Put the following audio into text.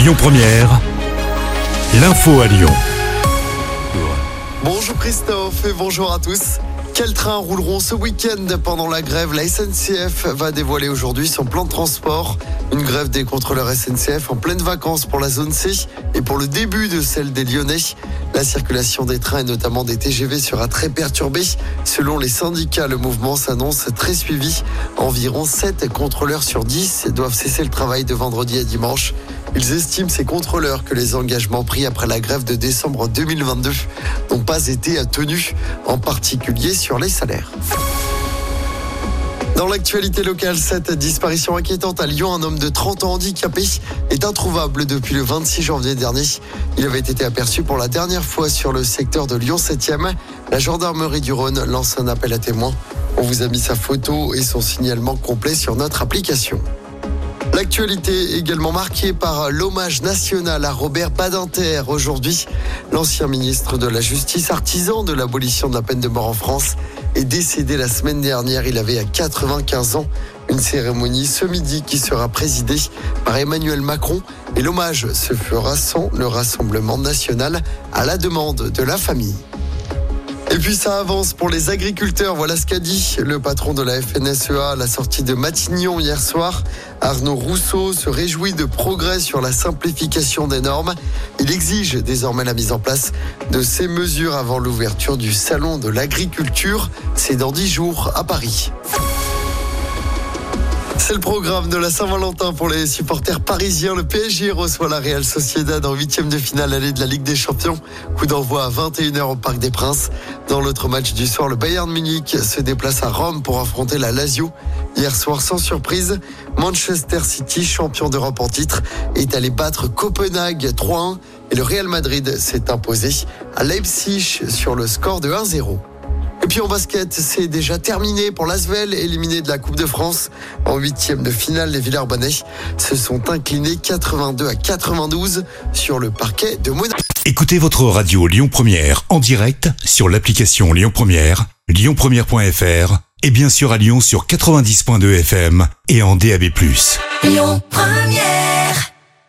Lyon Première, l'info à Lyon. Bonjour Christophe et bonjour à tous. Quels trains rouleront ce week-end pendant la grève? La SNCF va dévoiler aujourd'hui son plan de transport. Une grève des contrôleurs SNCF en pleine vacances pour la zone C et pour le début de celle des Lyonnais. La circulation des trains et notamment des TGV sera très perturbée. Selon les syndicats, le mouvement s'annonce très suivi. Environ 7 contrôleurs sur 10 doivent cesser le travail de vendredi à dimanche. Ils estiment, ces contrôleurs, que les engagements pris après la grève de décembre 2022 n'ont pas été tenus, en particulier sur les salaires. Dans l'actualité locale, cette disparition inquiétante à Lyon, un homme de 30 ans handicapé est introuvable depuis le 26 janvier dernier. Il avait été aperçu pour la dernière fois sur le secteur de Lyon 7e. La gendarmerie du Rhône lance un appel à témoins. On vous a mis sa photo et son signalement complet sur notre application. L'actualité également marquée par l'hommage national à Robert Badinter aujourd'hui. L'ancien ministre de la Justice, artisan de l'abolition de la peine de mort en France, est décédé la semaine dernière. Il avait à 95 ans. Une cérémonie ce midi qui sera présidée par Emmanuel Macron et l'hommage se fera sans le Rassemblement national à la demande de la famille. Et puis ça avance pour les agriculteurs. Voilà ce qu'a dit le patron de la FNSEA à la sortie de Matignon hier soir. Arnaud Rousseau se réjouit de progrès sur la simplification des normes. Il exige désormais la mise en place de ces mesures avant l'ouverture du salon de l'agriculture. C'est dans dix jours à Paris. C'est le programme de la Saint-Valentin pour les supporters parisiens. Le PSG reçoit la Real Sociedad en huitième de finale allée de la Ligue des Champions. Coup d'envoi à 21h au Parc des Princes. Dans l'autre match du soir, le Bayern Munich se déplace à Rome pour affronter la Lazio. Hier soir, sans surprise, Manchester City, champion d'Europe en titre, est allé battre Copenhague 3-1 et le Real Madrid s'est imposé à Leipzig sur le score de 1-0. Puis en basket, c'est déjà terminé pour l'Asvel, éliminé de la Coupe de France. En huitième de finale, les Villers-Bonnais se sont inclinés 82 à 92 sur le parquet de Monaco. Écoutez votre radio Lyon Première en direct sur l'application Lyon Première, lyonpremière.fr et bien sûr à Lyon sur 90.2 FM et en DAB+. Lyon Première